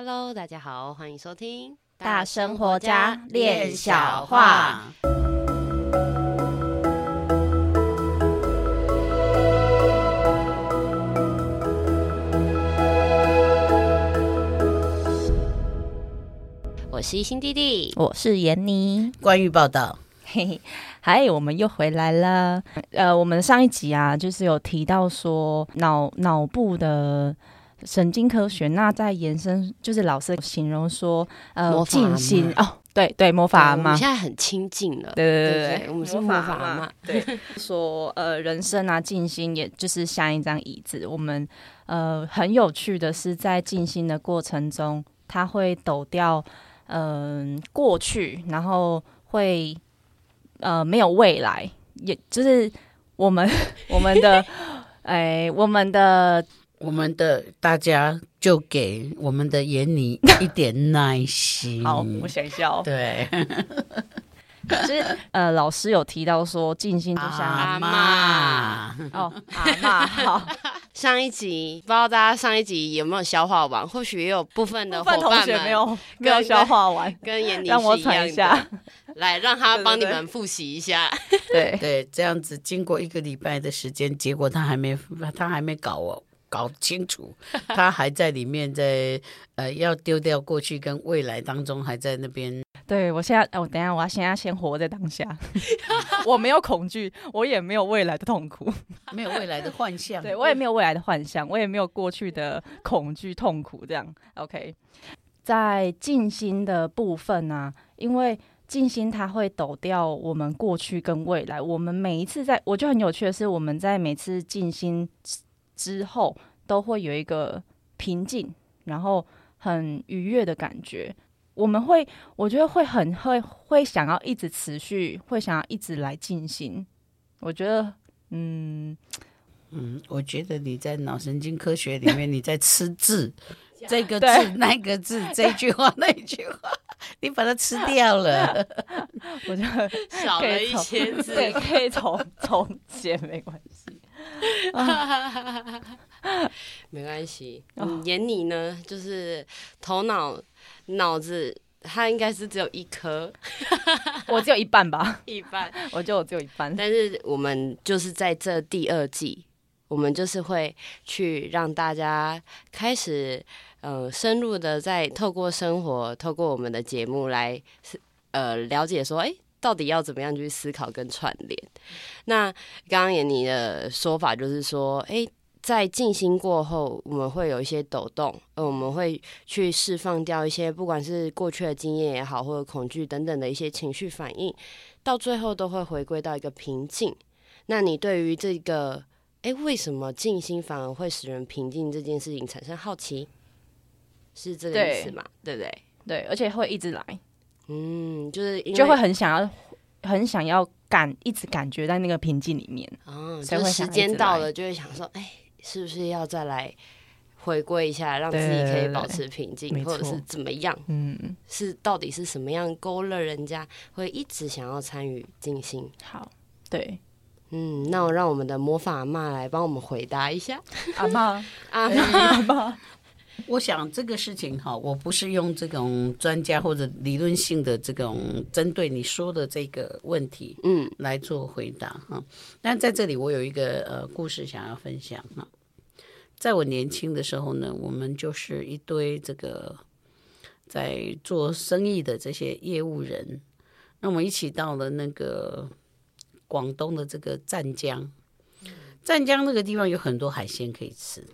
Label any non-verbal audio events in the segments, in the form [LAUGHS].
Hello，大家好，欢迎收听大生活家练小话。我是新弟弟，我是闫妮。关于报道，嘿嘿，嗨，我们又回来了。呃，我们上一集啊，就是有提到说脑脑部的。神经科学，那在延伸就是老师形容说，呃，静心哦，对对，魔法嘛，现在很亲近了，对对对我们是魔法嘛，对，[LAUGHS] 说呃，人生啊，静心也就是像一张椅子，我们呃很有趣的是，在静心的过程中，它会抖掉嗯、呃、过去，然后会呃没有未来，也就是我们我们的哎我们的。[LAUGHS] 我们的大家就给我们的闫妮一点耐心。好，我想笑。对，就是呃，老师有提到说，静心就像阿妈哦，阿妈。好，[LAUGHS] 上一集不知道大家上一集有没有消化完？或许也有部分的伙伴们没有没有消化完，跟闫妮让我喘一下，来让他帮你们复习一下。对对，这样子经过一个礼拜的时间，结果他还没他还没搞哦。搞清楚，[LAUGHS] 他还在里面在，在呃，要丢掉过去跟未来当中，还在那边。[LAUGHS] 对，我现在，我等一下，我要先要先活在当下。[LAUGHS] 我没有恐惧，我也没有未来的痛苦，没有未来的幻象。对，我也没有未来的幻象，我也没有过去的恐惧痛苦。这样，OK。在静心的部分呢、啊，因为静心它会抖掉我们过去跟未来。我们每一次在，我就很有趣的是，我们在每次静心。之后都会有一个平静，然后很愉悦的感觉。我们会，我觉得会很会会想要一直持续，会想要一直来进行。我觉得，嗯嗯，我觉得你在脑神经科学里面，你在吃字，[LAUGHS] 这个字那个字，这句话那句话，你把它吃掉了，[LAUGHS] 我觉得少了一千字，对，可以重重写没关系。[LAUGHS] 没关系，嗯，闫妮呢，就是头脑脑子，他应该是只有一颗，[LAUGHS] 我只有一半吧，一半，[LAUGHS] 我就只有一半。但是我们就是在这第二季，我们就是会去让大家开始，呃，深入的在透过生活，透过我们的节目来，呃，了解说，哎。到底要怎么样去思考跟串联？那刚刚闫妮的说法就是说，哎，在静心过后，我们会有一些抖动，呃，我们会去释放掉一些，不管是过去的经验也好，或者恐惧等等的一些情绪反应，到最后都会回归到一个平静。那你对于这个，哎，为什么静心反而会使人平静这件事情产生好奇？是这个意思吗？对不对？对，而且会一直来。嗯，就是就会很想要，很想要感，一直感觉在那个平静里面。嗯，所以时间到了，就会想说，哎，是不是要再来回归一下，让自己可以保持平静，或者是怎么样？嗯，是到底是什么样勾勒人家会一直想要参与静心？好，对，嗯，那我让我们的魔法阿嬷来帮我们回答一下。阿妈，阿妈，阿嬷。我想这个事情哈，我不是用这种专家或者理论性的这种针对你说的这个问题，嗯，来做回答哈。但在这里，我有一个呃故事想要分享哈。在我年轻的时候呢，我们就是一堆这个在做生意的这些业务人，那我们一起到了那个广东的这个湛江，湛江那个地方有很多海鲜可以吃，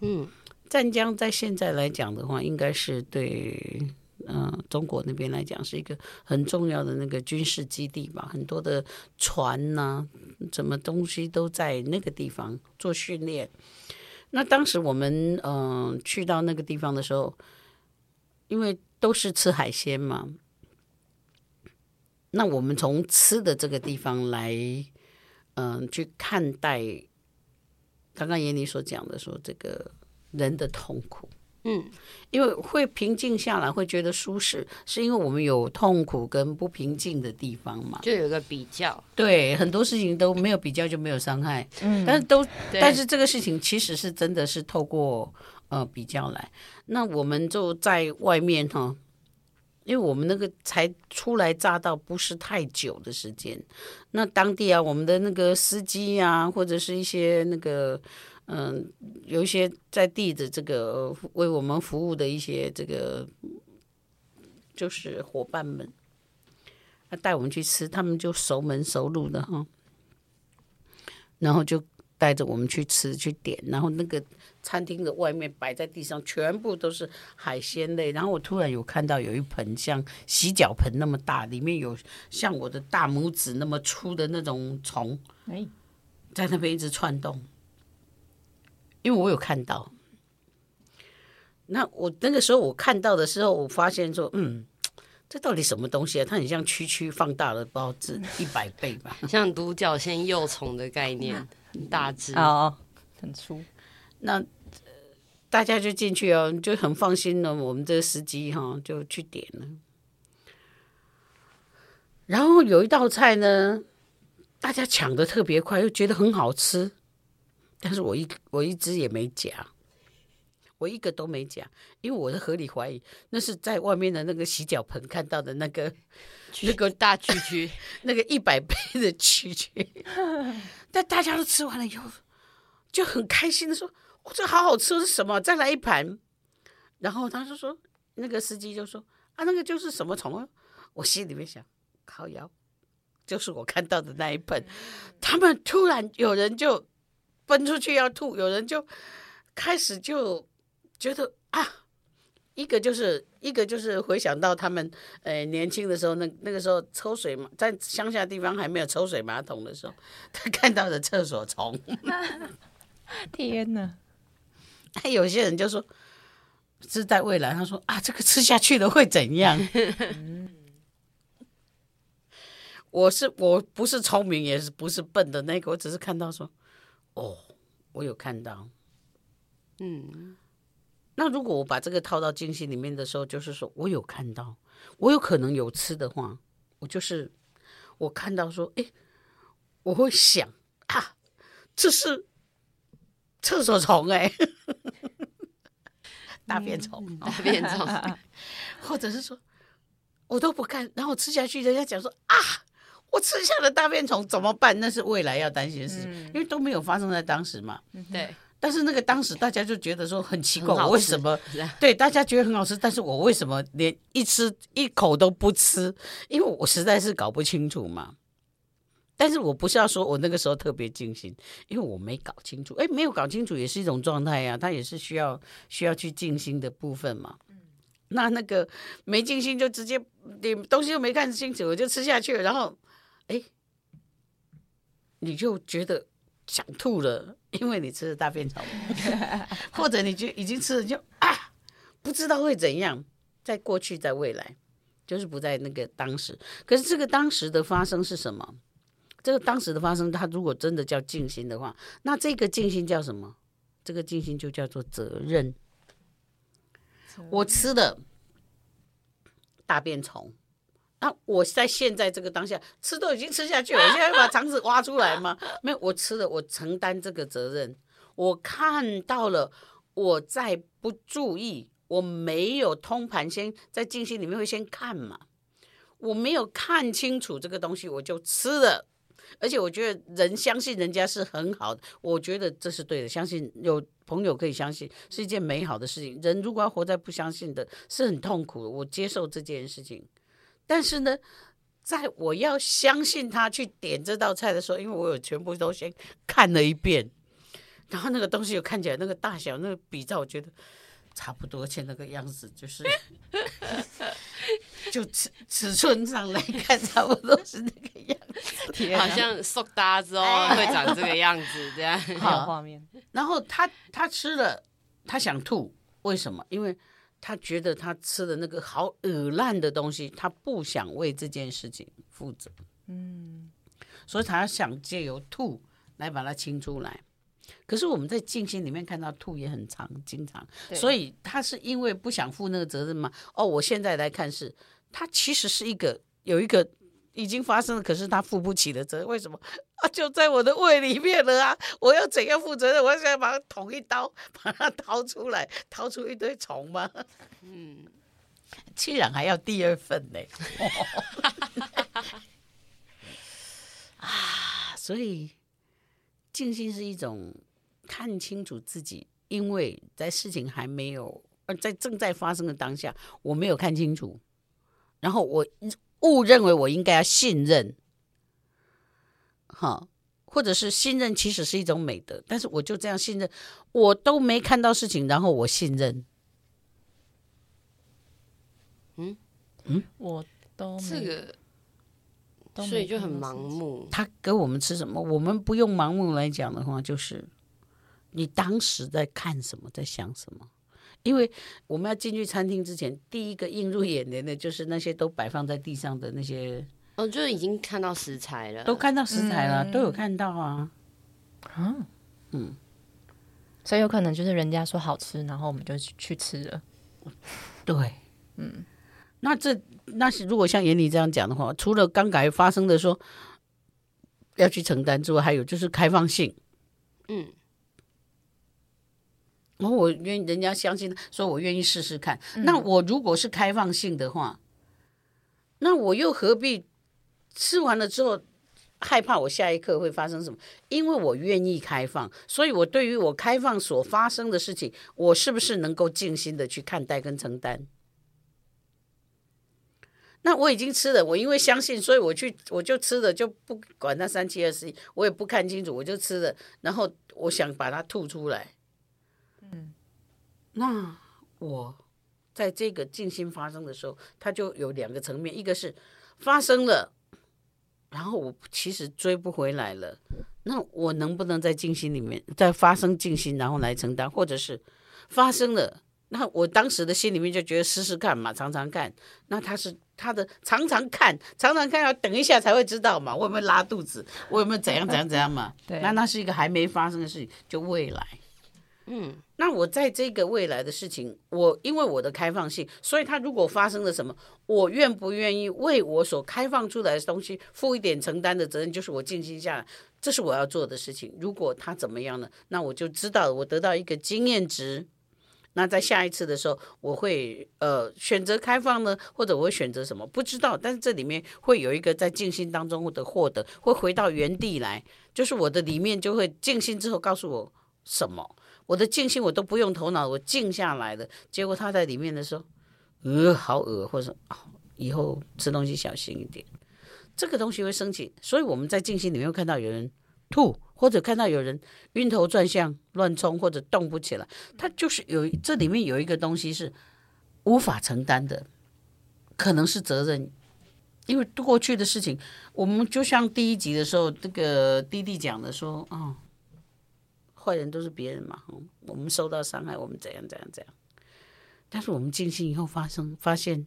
嗯。湛江在现在来讲的话，应该是对嗯、中国那边来讲是一个很重要的那个军事基地吧，很多的船呐、啊，什么东西都在那个地方做训练。那当时我们嗯、去到那个地方的时候，因为都是吃海鲜嘛，那我们从吃的这个地方来嗯、去看待刚刚闫妮所讲的说这个。人的痛苦，嗯，因为会平静下来，会觉得舒适，是因为我们有痛苦跟不平静的地方嘛，就有个比较，对，很多事情都没有比较就没有伤害，嗯，但是都，但是这个事情其实是真的是透过呃比较来。那我们就在外面哈，因为我们那个才初来乍到，不是太久的时间。那当地啊，我们的那个司机啊，或者是一些那个嗯、呃，有一些在地的这个为我们服务的一些这个就是伙伴们。他带我们去吃，他们就熟门熟路的哈，然后就带着我们去吃去点，然后那个餐厅的外面摆在地上全部都是海鲜类，然后我突然有看到有一盆像洗脚盆那么大，里面有像我的大拇指那么粗的那种虫，哎。在那边一直窜动，因为我有看到。那我那个时候我看到的时候，我发现说，嗯。这到底什么东西啊？它很像区区放大了，包知道是一百倍吧？[LAUGHS] 像独角仙幼虫的概念，[LAUGHS] 很大只哦，很粗。那大家就进去哦，就很放心了。我们这个司机哈就去点了。然后有一道菜呢，大家抢的特别快，又觉得很好吃，但是我一我一直也没讲。我一个都没讲，因为我是合理怀疑那是在外面的那个洗脚盆看到的那个那个大蛐蛐，[LAUGHS] 那个一百倍的蛐蛐。但大家都吃完了以后，就很开心的说：“我、哦、这好好吃，是什么？再来一盘。”然后他就说：“那个司机就说啊，那个就是什么虫啊？”我心里面想：“烤窑，就是我看到的那一盆。”他们突然有人就奔出去要吐，有人就开始就。觉得啊，一个就是一个就是回想到他们呃年轻的时候，那那个时候抽水嘛，在乡下地方还没有抽水马桶的时候，他看到的厕所虫。[LAUGHS] 天哪！[LAUGHS] 还有些人就说，是在未来，他说啊，这个吃下去了会怎样？[LAUGHS] 我是我不是聪明，也是不是笨的那个，我只是看到说，哦，我有看到，嗯。那如果我把这个套到惊喜里面的时候，就是说我有看到，我有可能有吃的话，我就是我看到说，哎，我会想啊，这是厕所虫哎，[LAUGHS] [LAUGHS] 大便虫，大便虫，或者是说，我都不看，然后吃下去，人家讲说啊，我吃下了大便虫怎么办？那是未来要担心的事，嗯、因为都没有发生在当时嘛，对。但是那个当时大家就觉得说很奇怪，我为什么？对，大家觉得很好吃，但是我为什么连一吃一口都不吃？因为我实在是搞不清楚嘛。但是我不是要说我那个时候特别尽心，因为我没搞清楚。哎，没有搞清楚也是一种状态呀，它也是需要需要去静心的部分嘛。那那个没静心就直接你东西又没看清楚，我就吃下去，然后哎，你就觉得。想吐了，因为你吃了大便虫，[LAUGHS] 或者你就已经吃了就啊，不知道会怎样。在过去，在未来，就是不在那个当时。可是这个当时的发生是什么？这个当时的发生，它如果真的叫静心的话，那这个静心叫什么？这个静心就叫做责任。我吃了大便虫。那我在现在这个当下吃都已经吃下去了，我现在要把肠子挖出来吗？没有，我吃了，我承担这个责任。我看到了，我在不注意，我没有通盘，先在静心里面会先看嘛，我没有看清楚这个东西，我就吃了。而且我觉得人相信人家是很好的，我觉得这是对的。相信有朋友可以相信是一件美好的事情。人如果要活在不相信的，是很痛苦的。我接受这件事情。但是呢，在我要相信他去点这道菜的时候，因为我有全部都先看了一遍，然后那个东西又看起来那个大小、那个比照，我觉得差不多，且那个样子就是，[LAUGHS] 就尺尺寸上来看，差不多是那个样子，好像塑大之后会长这个样子，这样好画面。然后他他吃了，他想吐，为什么？因为。他觉得他吃的那个好恶烂的东西，他不想为这件事情负责，嗯，所以他想借由吐来把它清出来。可是我们在静心里面看到吐也很常，经常，所以他是因为不想负那个责任吗？哦，我现在来看是，他其实是一个有一个已经发生了，可是他负不起的责任，为什么？啊，就在我的胃里面了啊！我要怎样负责任？我想把它捅一刀，[LAUGHS] 把它掏出来，掏出一堆虫吗？嗯，居然还要第二份呢！[LAUGHS] 啊，所以静心是一种看清楚自己，因为在事情还没有，而在正在发生的当下，我没有看清楚，然后我误认为我应该要信任。哈，或者是信任，其实是一种美德。但是我就这样信任，我都没看到事情，然后我信任。嗯嗯，我都这个，所以就很盲目。他给我们吃什么？我们不用盲目来讲的话，就是你当时在看什么，在想什么。因为我们要进去餐厅之前，第一个映入眼帘的就是那些都摆放在地上的那些。哦，就已经看到食材了，都看到食材了，嗯、都有看到啊。嗯嗯，所以有可能就是人家说好吃，然后我们就去吃了。对，嗯，那这那是如果像严妮这样讲的话，除了刚才发生的说要去承担之外，还有就是开放性。嗯，然后我愿意人家相信，说我愿意试试看。嗯、那我如果是开放性的话，那我又何必？吃完了之后，害怕我下一刻会发生什么？因为我愿意开放，所以我对于我开放所发生的事情，我是不是能够静心的去看待跟承担？那我已经吃了，我因为相信，所以我去我就吃了，就不管那三七二十一，我也不看清楚，我就吃了。然后我想把它吐出来。嗯，那我在这个静心发生的时候，它就有两个层面，一个是发生了。然后我其实追不回来了，那我能不能在静心里面再发生静心，然后来承担，或者是发生了，那我当时的心里面就觉得试试看嘛，尝尝看。那他是他的常常看，常常看，要等一下才会知道嘛，我有没有拉肚子，我有没有怎样怎样怎样嘛？[LAUGHS] 对，那那是一个还没发生的事情，就未来。嗯，那我在这个未来的事情，我因为我的开放性，所以他如果发生了什么，我愿不愿意为我所开放出来的东西负一点承担的责任，就是我静心下来，这是我要做的事情。如果他怎么样呢？那我就知道我得到一个经验值。那在下一次的时候，我会呃选择开放呢，或者我会选择什么？不知道。但是这里面会有一个在静心当中的获得，会回到原地来，就是我的里面就会静心之后告诉我什么。我的静心我都不用头脑，我静下来了。结果他在里面的时候，呃，好恶，或者、以后吃东西小心一点。这个东西会升起，所以我们在静心里面看到有人吐，或者看到有人晕头转向、乱冲或者动不起来，他就是有这里面有一个东西是无法承担的，可能是责任，因为过去的事情，我们就像第一集的时候，这个弟弟讲的说，哦。坏人都是别人嘛，我们受到伤害，我们怎样怎样怎样。但是我们静心以后发生，发现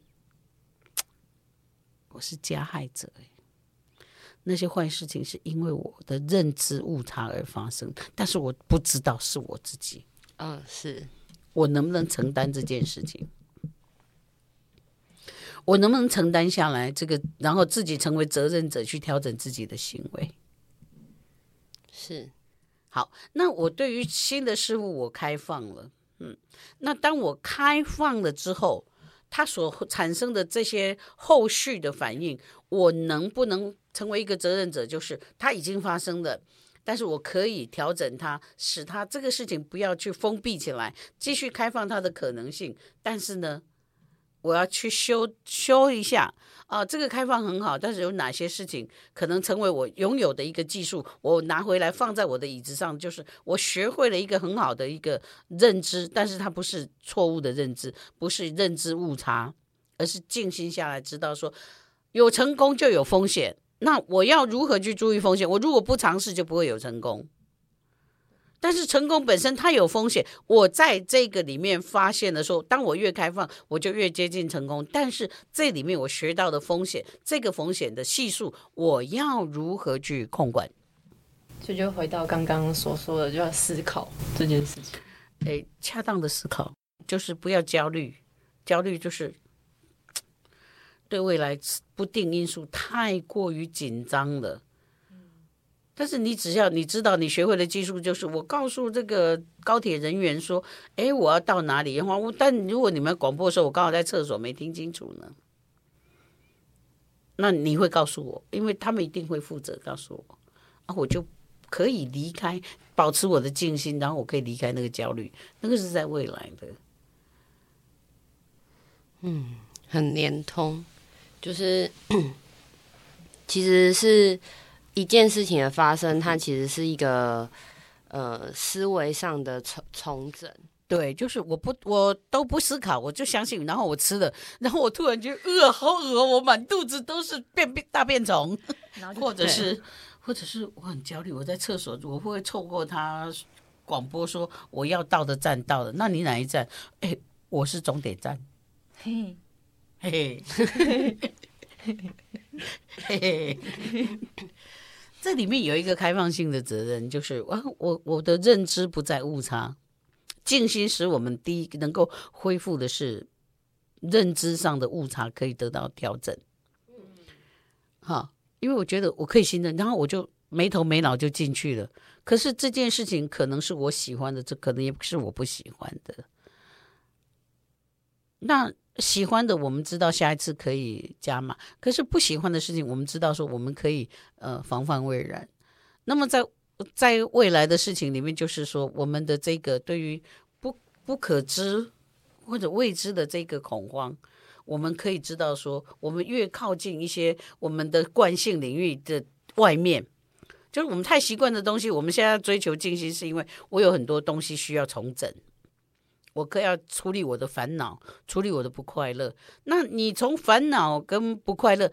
我是加害者。那些坏事情是因为我的认知误差而发生，但是我不知道是我自己。嗯，是我能不能承担这件事情？我能不能承担下来？这个，然后自己成为责任者，去调整自己的行为。是。好，那我对于新的事物我开放了，嗯，那当我开放了之后，它所产生的这些后续的反应，我能不能成为一个责任者？就是它已经发生了，但是我可以调整它，使它这个事情不要去封闭起来，继续开放它的可能性。但是呢，我要去修修一下。啊，这个开放很好，但是有哪些事情可能成为我拥有的一个技术？我拿回来放在我的椅子上，就是我学会了一个很好的一个认知，但是它不是错误的认知，不是认知误差，而是静心下来知道说，有成功就有风险，那我要如何去注意风险？我如果不尝试，就不会有成功。但是成功本身它有风险，我在这个里面发现的时候，当我越开放，我就越接近成功。但是这里面我学到的风险，这个风险的系数，我要如何去控管？这就回到刚刚所说的，就要思考这件事情。哎，恰当的思考就是不要焦虑，焦虑就是对未来不定因素太过于紧张了。但是你只要你知道，你学会的技术就是我告诉这个高铁人员说：“哎，我要到哪里？”然后，但如果你们广播的时候，我刚好在厕所没听清楚呢，那你会告诉我，因为他们一定会负责告诉我，啊，我就可以离开，保持我的静心，然后我可以离开那个焦虑，那个是在未来的，嗯，很连通，就是 [CLEARS THROAT] 其实是。一件事情的发生，它其实是一个呃思维上的重重整。对，就是我不我都不思考，我就相信，然后我吃了，然后我突然觉得呃好饿，我满肚子都是便便大便虫，[LAUGHS] 或者是或者是我很焦虑，我在厕所，我会不会错过他广播说我要到的站到了？那你哪一站？哎，我是终点站。嘿，嘿嘿嘿嘿嘿嘿。这里面有一个开放性的责任，就是我我我的认知不再误差，静心使我们第一能够恢复的是认知上的误差可以得到调整。好，因为我觉得我可以信任，然后我就没头没脑就进去了。可是这件事情可能是我喜欢的，这可能也不是我不喜欢的。那。喜欢的，我们知道下一次可以加码；可是不喜欢的事情，我们知道说我们可以呃防范未然。那么在在未来的事情里面，就是说我们的这个对于不不可知或者未知的这个恐慌，我们可以知道说，我们越靠近一些我们的惯性领域的外面，就是我们太习惯的东西。我们现在追求静心，是因为我有很多东西需要重整。我可要处理我的烦恼，处理我的不快乐。那你从烦恼跟不快乐，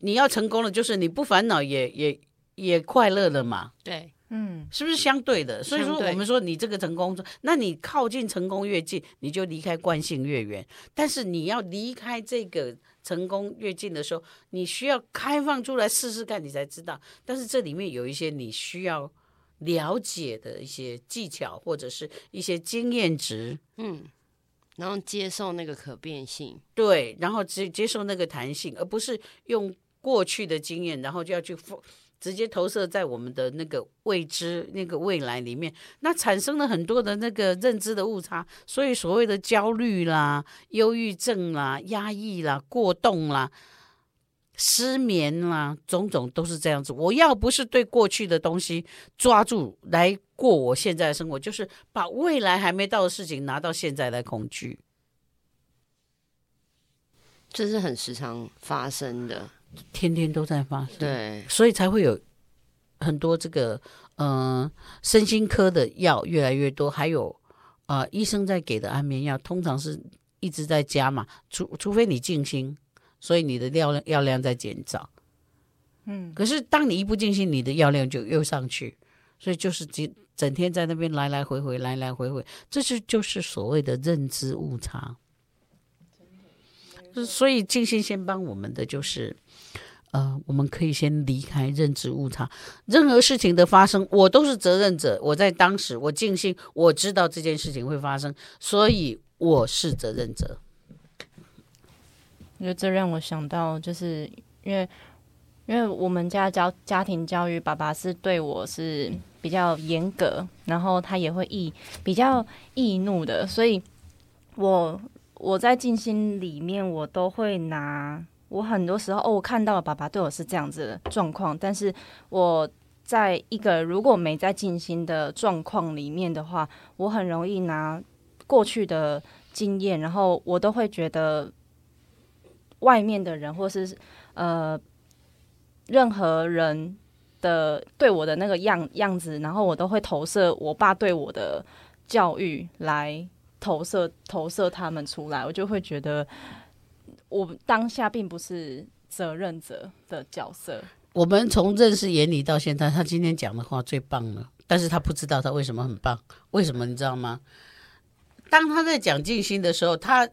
你要成功了，就是你不烦恼也也也快乐了嘛？对，嗯，是不是相对的？所以说，我们说你这个成功，那你靠近成功越近，你就离开惯性越远。但是你要离开这个成功越近的时候，你需要开放出来试试看，你才知道。但是这里面有一些你需要。了解的一些技巧或者是一些经验值，嗯，然后接受那个可变性，对，然后接接受那个弹性，而不是用过去的经验，然后就要去直接投射在我们的那个未知、那个未来里面，那产生了很多的那个认知的误差，所以所谓的焦虑啦、忧郁症啦、压抑啦、过动啦。失眠啦，种种都是这样子。我要不是对过去的东西抓住来过我现在的生活，就是把未来还没到的事情拿到现在来恐惧，这是很时常发生的，天天都在发生。对，所以才会有很多这个嗯、呃，身心科的药越来越多，还有啊、呃，医生在给的安眠药，通常是一直在加嘛，除除非你静心。所以你的药量药量在减少，嗯，可是当你一不静心，你的药量就又上去，所以就是整整天在那边来来回回，来来回回，这是就是所谓的认知误差。所以静心先帮我们的就是，呃，我们可以先离开认知误差。任何事情的发生，我都是责任者。我在当时我静心，我知道这件事情会发生，所以我是责任者。我觉得这让我想到，就是因为因为我们家教家庭教育，爸爸是对我是比较严格，然后他也会易比较易怒的，所以我我在静心里面，我都会拿我很多时候哦，我看到爸爸对我是这样子的状况，但是我在一个如果没在静心的状况里面的话，我很容易拿过去的经验，然后我都会觉得。外面的人，或是呃，任何人的对我的那个样样子，然后我都会投射我爸对我的教育来投射投射他们出来，我就会觉得我当下并不是责任者的角色。我们从认识眼里到现在，他今天讲的话最棒了，但是他不知道他为什么很棒，为什么你知道吗？当他在讲静心的时候，他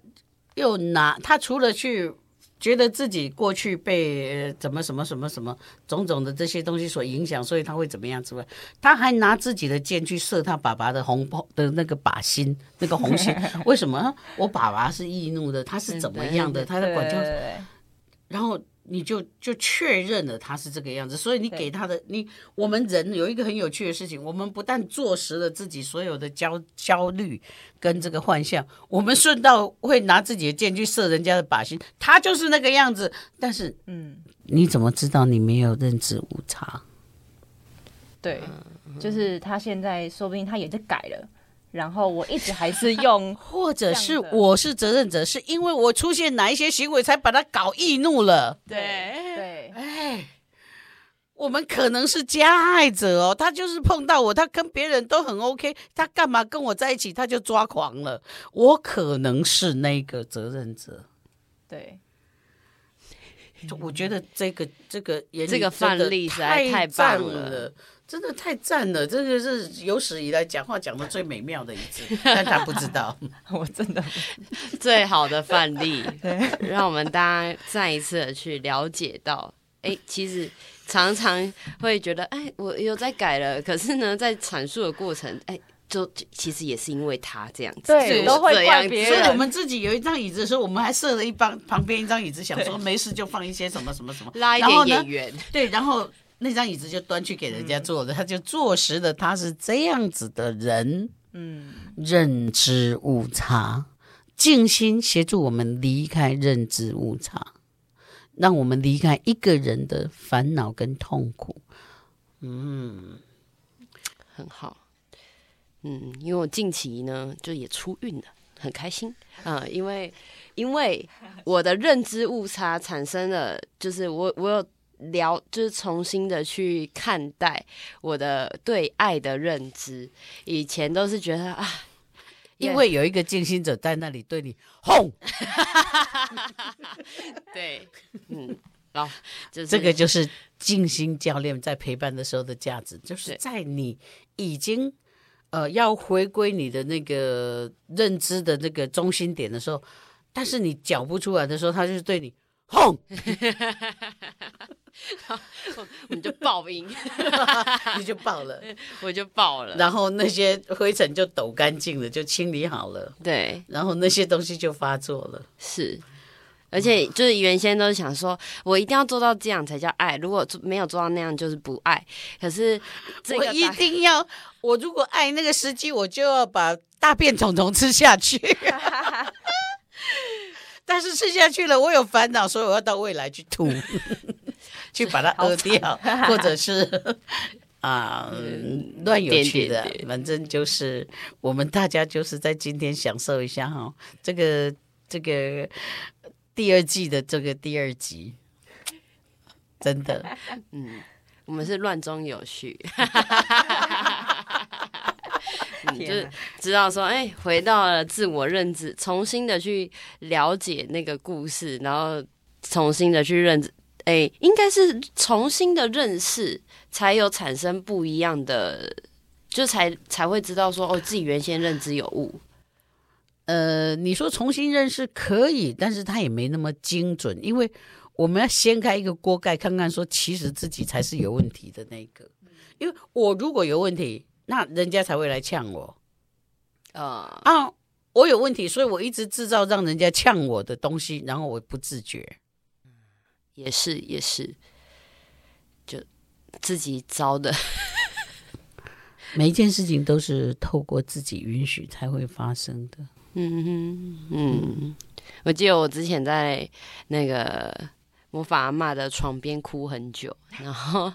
又拿他除了去。觉得自己过去被怎么什么什么什么种种的这些东西所影响，所以他会怎么样之外，他还拿自己的箭去射他爸爸的红包的那个靶心，那个红心。[LAUGHS] 为什么？我爸爸是易怒的，他是怎么样的？他的管教。然后你就就确认了他是这个样子，所以你给他的你，我们人有一个很有趣的事情，我们不但坐实了自己所有的焦焦虑跟这个幻象，我们顺道会拿自己的箭去射人家的靶心，他就是那个样子。但是，嗯，你怎么知道你没有认知误差？对，就是他现在说不定他也在改了。然后我一直还是用，[LAUGHS] 或者是我是责任者，是因为我出现哪一些行为才把他搞易怒了？对对，哎，我们可能是加害者哦，他就是碰到我，他跟别人都很 OK，他干嘛跟我在一起他就抓狂了？我可能是那个责任者。对，我觉得这个这个这个范例实在太棒了。真的太赞了！这个是有史以来讲话讲的最美妙的一次，[LAUGHS] 但他不知道，[LAUGHS] 我真的最好的范例，对，让我们大家再一次的去了解到，哎，其实常常会觉得，哎，我有在改了，可是呢，在阐述的过程，哎，就其实也是因为他这样子，对，都会怪别人。所以我们自己有一张椅子的时候，我们还设了一帮旁边一张椅子，想说没事就放一些什么什么什么，拉一点演员，对，然后。那张椅子就端去给人家坐的，他就坐实了他是这样子的人。嗯，认知误差，静心协助我们离开认知误差，让我们离开一个人的烦恼跟痛苦。嗯，很好。嗯，因为我近期呢就也出运了，很开心啊、呃，因为因为我的认知误差产生了，就是我我有。聊就是重新的去看待我的对爱的认知，以前都是觉得啊，因为有一个静心者在那里对你轰，[LAUGHS] 对，嗯，好，就是这个就是静心教练在陪伴的时候的价值，就是在你已经呃要回归你的那个认知的那个中心点的时候，但是你讲不出来的时候，他就是对你轰。[LAUGHS] 我们就爆音，[LAUGHS] 你就爆了，[LAUGHS] 我就爆了，然后那些灰尘就抖干净了，就清理好了，对，然后那些东西就发作了，是，而且就是原先都是想说，我一定要做到这样才叫爱，如果没有做到那样就是不爱，可是我一定要，我如果爱那个司机，我就要把大便虫虫吃下去。但是吃下去了，我有烦恼，所以我要到未来去吐 [LAUGHS] [LAUGHS] 去把它屙掉，或者是 [LAUGHS] 啊、呃、乱有趣的，反正就是我们大家就是在今天享受一下哈，这个这个第二季的这个第二集，真的，嗯，我们是乱中有序。你就知道说，哎，回到了自我认知，重新的去了解那个故事，然后重新的去认知，哎，应该是重新的认识，才有产生不一样的，就才才会知道说，哦，自己原先认知有误。呃，你说重新认识可以，但是它也没那么精准，因为我们要掀开一个锅盖，看看说，其实自己才是有问题的那个，因为我如果有问题。那人家才会来呛我，啊、uh, 啊！我有问题，所以我一直制造让人家呛我的东西，然后我不自觉，也是也是，就自己招的。[LAUGHS] 每一件事情都是透过自己允许才会发生的。嗯嗯嗯，我记得我之前在那个魔法阿嬷的床边哭很久，然后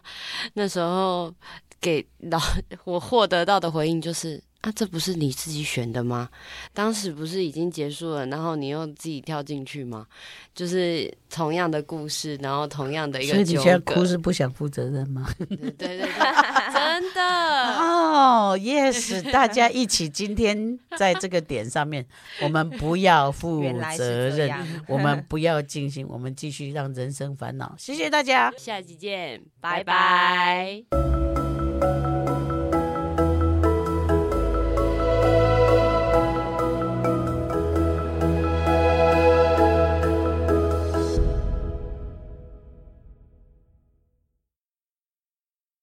那时候。给老我获得到的回应就是啊，这不是你自己选的吗？当时不是已经结束了，然后你又自己跳进去吗？就是同样的故事，然后同样的一个。所以你现在哭是不想负责任吗？对 [LAUGHS] 对对，[LAUGHS] 真的哦、oh,，yes，大家一起今天在这个点上面，我们不要负 [LAUGHS] 责任，我们不要进行，我们继续让人生烦恼。谢谢大家，下期见，拜拜。Música